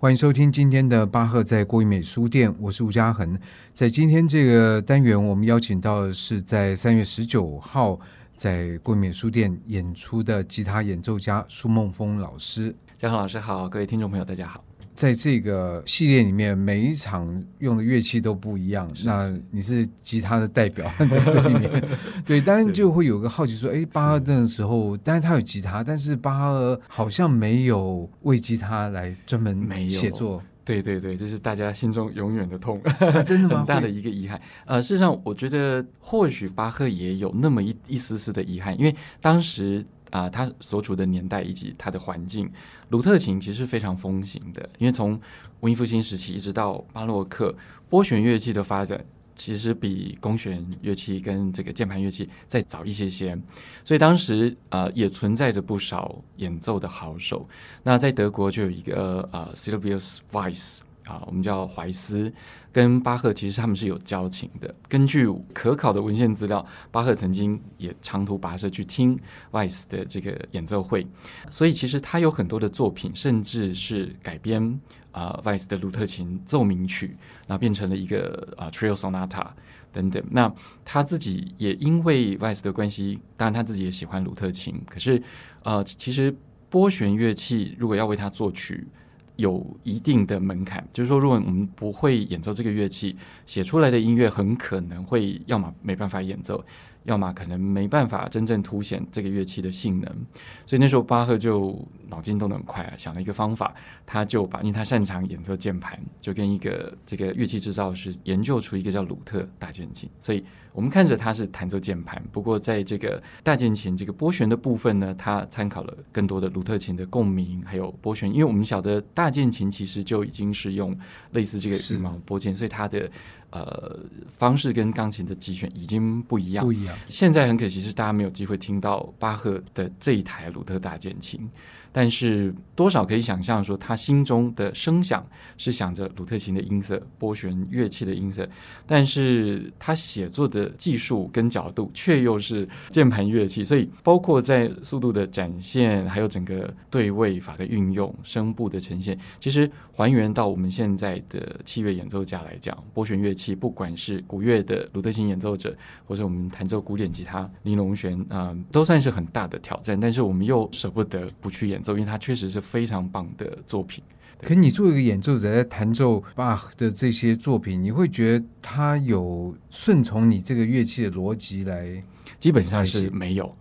欢迎收听今天的巴赫在国语美书店，我是吴嘉恒。在今天这个单元，我们邀请到的是在三月十九号在国语美书店演出的吉他演奏家苏梦峰老师。嘉恒老师好，各位听众朋友大家好。在这个系列里面，每一场用的乐器都不一样。那你是吉他的代表在这里面，对，当然就会有个好奇说，哎，巴赫那个时候，当然他有吉他，但是巴赫好像没有为吉他来专门写作。对对对，这是大家心中永远的痛，啊、真的吗？很大的一个遗憾。呃，事实上，我觉得或许巴赫也有那么一一丝丝的遗憾，因为当时。啊、他所处的年代以及他的环境，鲁特琴其实是非常风行的。因为从文艺复兴时期一直到巴洛克，拨弦乐器的发展其实比弓弦乐器跟这个键盘乐器再早一些些。所以当时啊、也存在着不少演奏的好手。那在德国就有一个呃，Sylvius Weiss 啊，我们叫怀斯。跟巴赫其实他们是有交情的。根据可考的文献资料，巴赫曾经也长途跋涉去听 Weiss 的这个演奏会，所以其实他有很多的作品，甚至是改编啊 Weiss 的鲁特琴奏鸣曲，那变成了一个啊 Trio Sonata 等等。那他自己也因为 Weiss 的关系，当然他自己也喜欢鲁特琴，可是呃，其实拨弦乐器如果要为他作曲。有一定的门槛，就是说，如果我们不会演奏这个乐器，写出来的音乐很可能会要么没办法演奏。要么可能没办法真正凸显这个乐器的性能，所以那时候巴赫就脑筋动得很快啊，想了一个方法，他就把，因为他擅长演奏键盘，就跟一个这个乐器制造师研究出一个叫鲁特大键琴。所以我们看着他是弹奏键盘，不过在这个大键琴这个拨弦的部分呢，他参考了更多的鲁特琴的共鸣，还有拨弦，因为我们晓得大键琴其实就已经是用类似这个羽毛拨键，所以它的。呃，方式跟钢琴的击弦已经不一样。不一样。现在很可惜是大家没有机会听到巴赫的这一台鲁特大键琴。但是多少可以想象说，他心中的声响是想着鲁特琴的音色、拨弦乐器的音色，但是他写作的技术跟角度却又是键盘乐器，所以包括在速度的展现，还有整个对位法的运用、声部的呈现，其实还原到我们现在的器乐演奏家来讲，拨弦乐器不管是古乐的鲁特琴演奏者，或者我们弹奏古典吉他、尼龙弦，啊、都算是很大的挑战。但是我们又舍不得不去演。演奏，因为它确实是非常棒的作品。可你作为一个演奏者，在弹奏巴赫的这些作品，你会觉得它有顺从你这个乐器的逻辑来？基本上是没有。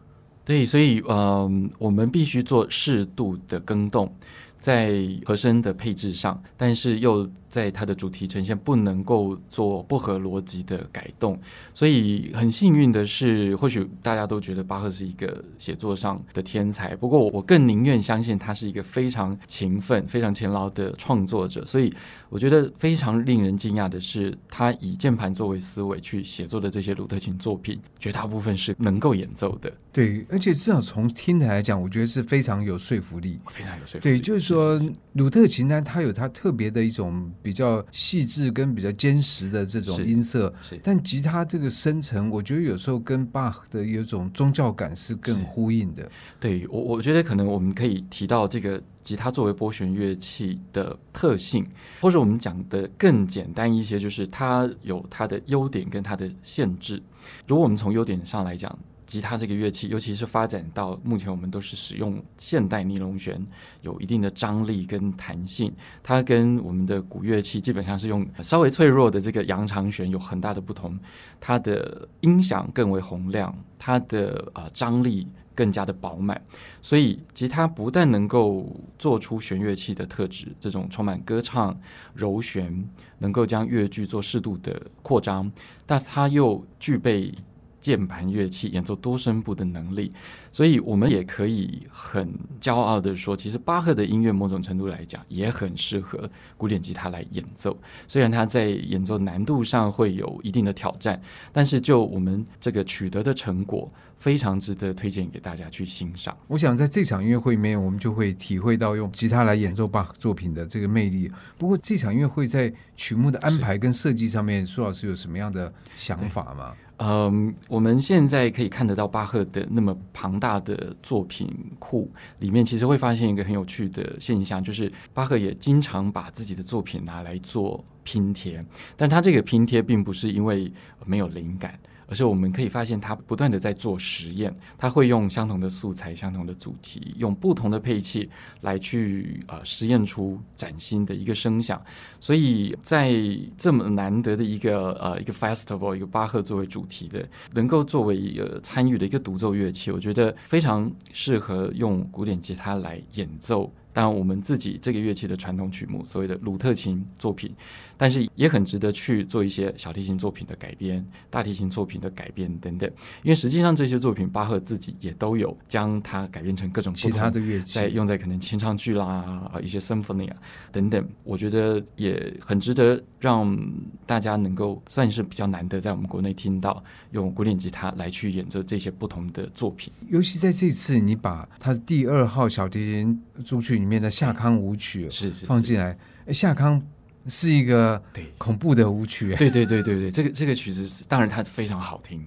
对，所以嗯、呃，我们必须做适度的更动。在和声的配置上，但是又在它的主题呈现不能够做不合逻辑的改动，所以很幸运的是，或许大家都觉得巴赫是一个写作上的天才，不过我更宁愿相信他是一个非常勤奋、非常勤劳的创作者。所以我觉得非常令人惊讶的是，他以键盘作为思维去写作的这些鲁特琴作品，绝大部分是能够演奏的。对，而且至少从听的来讲，我觉得是非常有说服力，非常有说服力。对，就是。说鲁特琴呢，它有它特别的一种比较细致跟比较坚实的这种音色，但吉他这个深沉，我觉得有时候跟巴赫的有种宗教感是更呼应的。对，我我觉得可能我们可以提到这个吉他作为拨弦乐器的特性，或者我们讲的更简单一些，就是它有它的优点跟它的限制。如果我们从优点上来讲，吉他这个乐器，尤其是发展到目前，我们都是使用现代尼龙弦，有一定的张力跟弹性。它跟我们的古乐器基本上是用稍微脆弱的这个羊肠弦有很大的不同。它的音响更为洪亮，它的啊、张力更加的饱满。所以吉他不但能够做出弦乐器的特质，这种充满歌唱、柔弦，能够将乐句做适度的扩张，但它又具备。键盘乐器演奏多声部的能力，所以我们也可以很骄傲地说，其实巴赫的音乐某种程度来讲也很适合古典吉他来演奏。虽然他在演奏难度上会有一定的挑战，但是就我们这个取得的成果，非常值得推荐给大家去欣赏。我想在这场音乐会里面，我们就会体会到用吉他来演奏巴赫作品的这个魅力。不过这场音乐会在曲目的安排跟设计上面，苏老师有什么样的想法吗？嗯，我们现在可以看得到巴赫的那么庞大的作品库里面，其实会发现一个很有趣的现象，就是巴赫也经常把自己的作品拿来做拼贴，但他这个拼贴并不是因为没有灵感。而是我们可以发现，他不断的在做实验，他会用相同的素材、相同的主题，用不同的配器来去呃实验出崭新的一个声响。所以在这么难得的一个呃一个 festival，一个巴赫作为主题的，能够作为一个参与的一个独奏乐器，我觉得非常适合用古典吉他来演奏。当然，我们自己这个乐器的传统曲目，所谓的鲁特琴作品，但是也很值得去做一些小提琴作品的改编、大提琴作品的改编等等。因为实际上这些作品，巴赫自己也都有将它改编成各种其他的乐器，在用在可能清唱剧啦、一些 symphony 啊等等。我觉得也很值得让大家能够算是比较难得在我们国内听到用古典吉他来去演奏这些不同的作品。尤其在这次，你把他的第二号小提琴出去里面的夏康舞曲是是放进来，夏康是一个对。恐怖的舞曲，对对对对对，这个这个曲子当然它非常好听，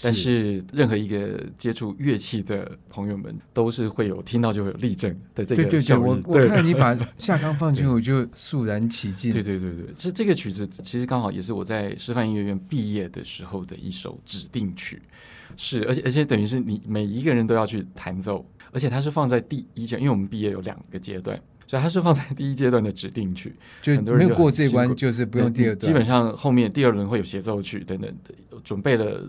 但是任何一个接触乐器的朋友们都是会有听到就会有立正的这个对对对，我我看你把夏康放进去，我就肃然起敬。对对对对，这这个曲子其实刚好也是我在师范音乐院毕业的时候的一首指定曲，是而且而且等于是你每一个人都要去弹奏。而且它是放在第一阶，因为我们毕业有两个阶段，所以它是放在第一阶段的指定曲，就很多人没有过这关，就是不用第二段。基本上后面第二轮会有协奏曲等等的，准备了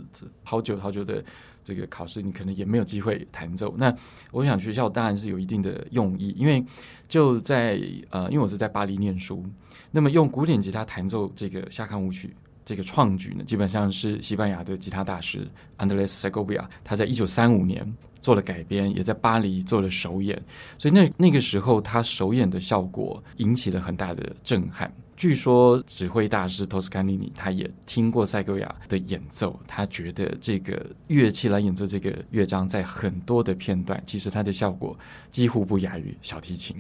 好久好久的这个考试，你可能也没有机会弹奏。那我想学校当然是有一定的用意，因为就在呃，因为我是在巴黎念书，那么用古典吉他弹奏这个夏康舞曲。这个创举呢，基本上是西班牙的吉他大师 Andrés Segovia，他在一九三五年做了改编，也在巴黎做了首演。所以那那个时候，他首演的效果引起了很大的震撼。据说指挥大师托斯卡尼尼他也听过塞戈亚的演奏，他觉得这个乐器来演奏这个乐章，在很多的片段，其实它的效果几乎不亚于小提琴。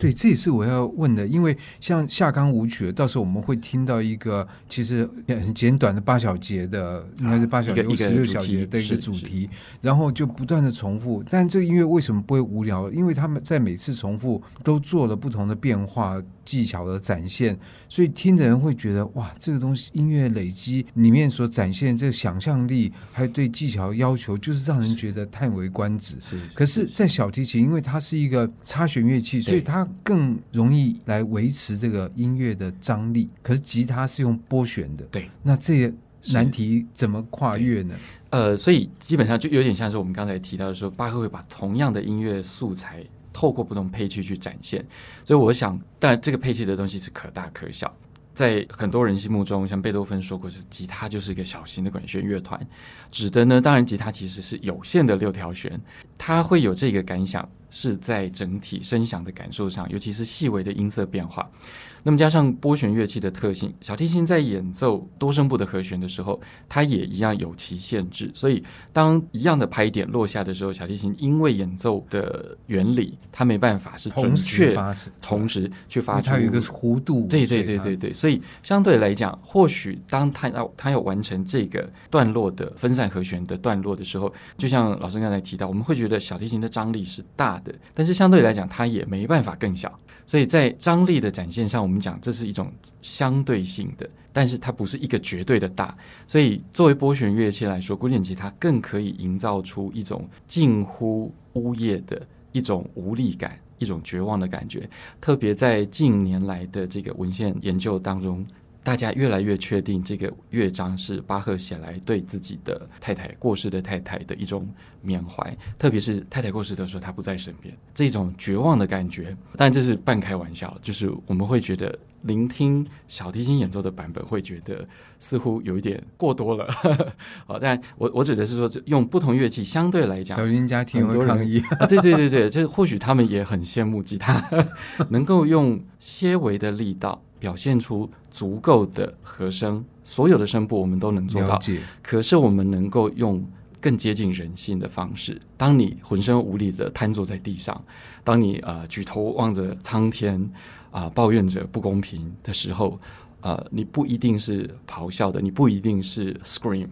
对，这也是我要问的，因为像夏康舞曲，到时候我们会听到一个其实很简短的八小节的，应该是八小节或十六小节的一个主题，然后就不断的重复。但这个音乐为什么不会无聊？因为他们在每次重复都做了不同的变化。技巧的展现，所以听的人会觉得哇，这个东西音乐累积里面所展现这个想象力，还有对技巧要求，就是让人觉得叹为观止。是，可是，在小提琴，因为它是一个插弦乐器，所以它更容易来维持这个音乐的张力。可是吉他是用拨弦的，对，那这些难题怎么跨越呢？呃，所以基本上就有点像是我们刚才提到的说，巴赫会把同样的音乐素材。透过不同配器去展现，所以我想，当然这个配器的东西是可大可小。在很多人心目中，像贝多芬说过，是吉他就是一个小型的管弦乐团，指的呢，当然吉他其实是有限的六条弦，他会有这个感想，是在整体声响的感受上，尤其是细微的音色变化。那么加上拨弦乐器的特性，小提琴在演奏多声部的和弦的时候，它也一样有其限制。所以当一样的拍点落下的时候，小提琴因为演奏的原理，它没办法是准确同时去发出。它有一个弧度。对对对对对。所以相对来讲，或许当它要它要完成这个段落的分散和弦的段落的时候，就像老师刚才提到，我们会觉得小提琴的张力是大但是相对来讲，它也没办法更小。所以在张力的展现上，我们讲这是一种相对性的，但是它不是一个绝对的大。所以作为拨弦乐器来说，古典吉他更可以营造出一种近乎呜咽的一种无力感、一种绝望的感觉。特别在近年来的这个文献研究当中。大家越来越确定，这个乐章是巴赫写来对自己的太太过世的太太的一种缅怀，特别是太太过世的时候，他不在身边，这种绝望的感觉。但这是半开玩笑，就是我们会觉得聆听小提琴演奏的版本，会觉得似乎有一点过多了。好，但我我指的是说，用不同乐器相对来讲，小提琴家庭会抗议。啊，对对对对，就是或许他们也很羡慕吉他 能够用些微的力道。表现出足够的和声，所有的声部我们都能做到。可是我们能够用更接近人性的方式。当你浑身无力的瘫坐在地上，当你呃举头望着苍天啊、呃，抱怨着不公平的时候，呃，你不一定是咆哮的，你不一定是 scream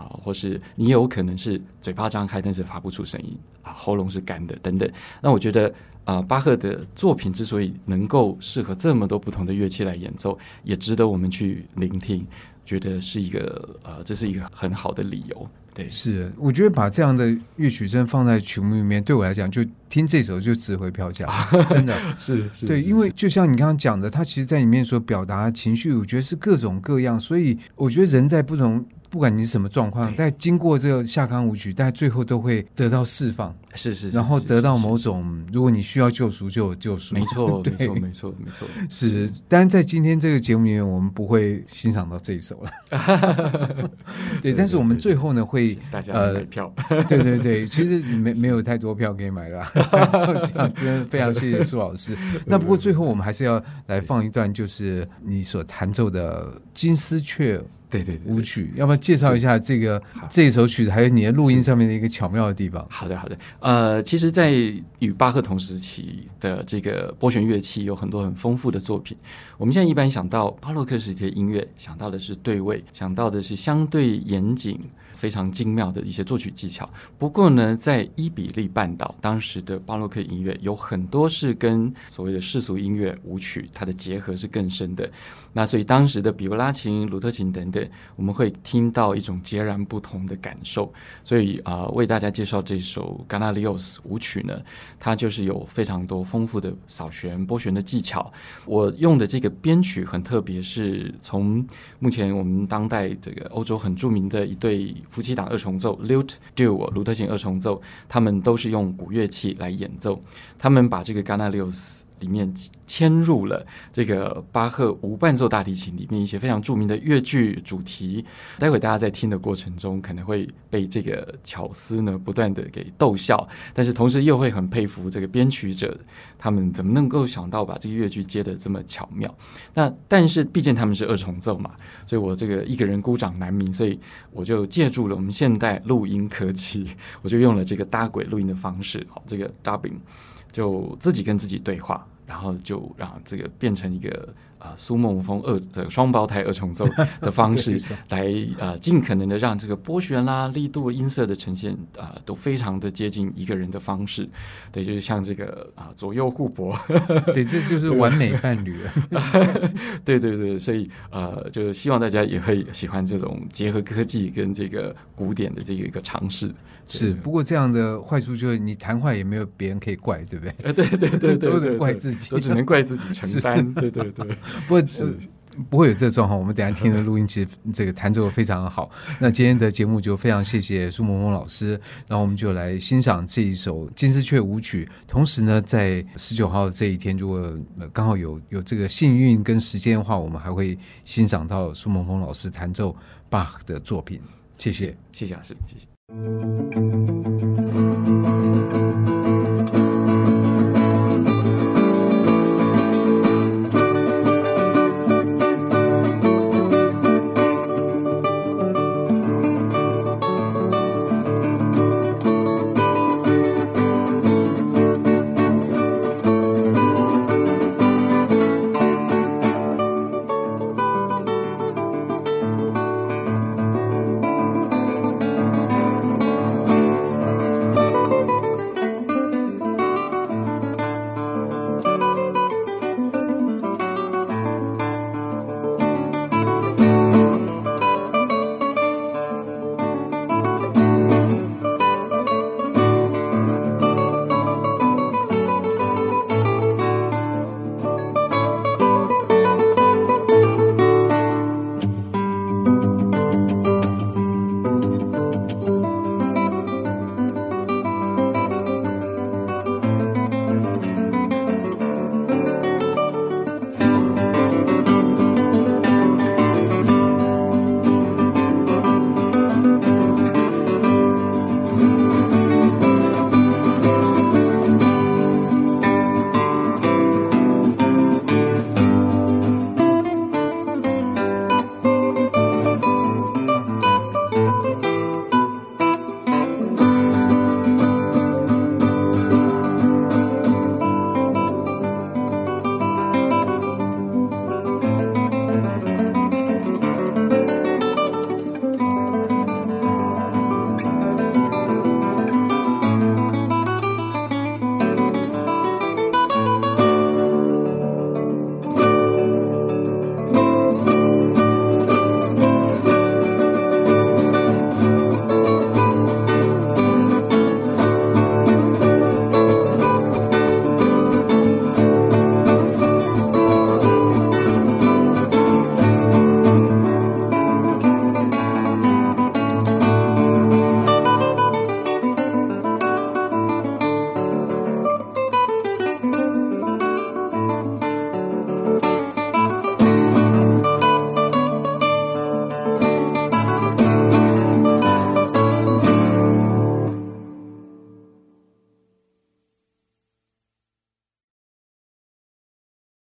啊、啊，或是你有可能是嘴巴张开，但是发不出声音啊，喉咙是干的等等。那我觉得啊，巴赫的作品之所以能够适合这么多不同的乐器来演奏，也值得我们去聆听，觉得是一个呃，这是一个很好的理由。对，是，我觉得把这样的乐曲真放在曲目里面，对我来讲，就听这首就值回票价，真的是是。对，因为就像你刚刚讲的，他其实在里面所表达情绪，我觉得是各种各样，所以我觉得人在不同。不管你是什么状况，在经过这个夏康舞曲，但最后都会得到释放，是是，然后得到某种，如果你需要救赎，就有救赎。没错，没错，没错，没错。是，但是在今天这个节目里面，我们不会欣赏到这一首了。对，但是我们最后呢，会大家买票。对对对，其实没没有太多票可以买了。这样真的非常谢谢苏老师。那不过最后我们还是要来放一段，就是你所弹奏的金丝雀。对对，对，舞曲，要不要介绍一下这个这一首曲子，还有你的录音上面的一个巧妙的地方？好的，好的。呃，其实，在与巴赫同时期的这个拨弦乐器有很多很丰富的作品。我们现在一般想到巴洛克时期的音乐，想到的是对位，想到的是相对严谨。非常精妙的一些作曲技巧。不过呢，在伊比利半岛，当时的巴洛克音乐有很多是跟所谓的世俗音乐舞曲它的结合是更深的。那所以当时的比欧拉琴、鲁特琴等等，我们会听到一种截然不同的感受。所以啊、为大家介绍这首《Ganalios》舞曲呢，它就是有非常多丰富的扫弦、拨弦的技巧。我用的这个编曲很特别，是从目前我们当代这个欧洲很著名的一对。夫妻档二重奏，Lute Duo，鲁特琴二重奏，他们都是用古乐器来演奏，他们把这个 Ganalios。里面嵌入了这个巴赫无伴奏大提琴里面一些非常著名的乐句主题。待会大家在听的过程中，可能会被这个巧思呢不断的给逗笑，但是同时又会很佩服这个编曲者，他们怎么能够想到把这个乐句接得这么巧妙？那但是毕竟他们是二重奏嘛，所以我这个一个人孤掌难鸣，所以我就借助了我们现代录音科技，我就用了这个搭轨录音的方式，好，这个 dubbing。就自己跟自己对话，然后就让这个变成一个。啊，苏梦峰二的双胞胎二重奏的方式 来呃，尽可能的让这个拨弦啦、力度、音色的呈现啊、呃，都非常的接近一个人的方式。对，就是像这个啊，左右互搏，对，这就是完美伴侣 了。对对对，所以呃，就是希望大家也会喜欢这种结合科技跟这个古典的这个一个尝试。是，不过这样的坏处就是你弹坏也没有别人可以怪，对不对？呃，对对对对，都得怪自己，都只能怪自己承担。对对对。不过是不会有这个状况。我们等下听的录音，其实这个弹奏非常好。那今天的节目就非常谢谢苏萌萌老师，然后我们就来欣赏这一首金丝雀舞曲。同时呢，在十九号这一天，如果刚好有有这个幸运跟时间的话，我们还会欣赏到苏萌萌老师弹奏巴赫的作品。谢谢，谢谢老师，谢谢。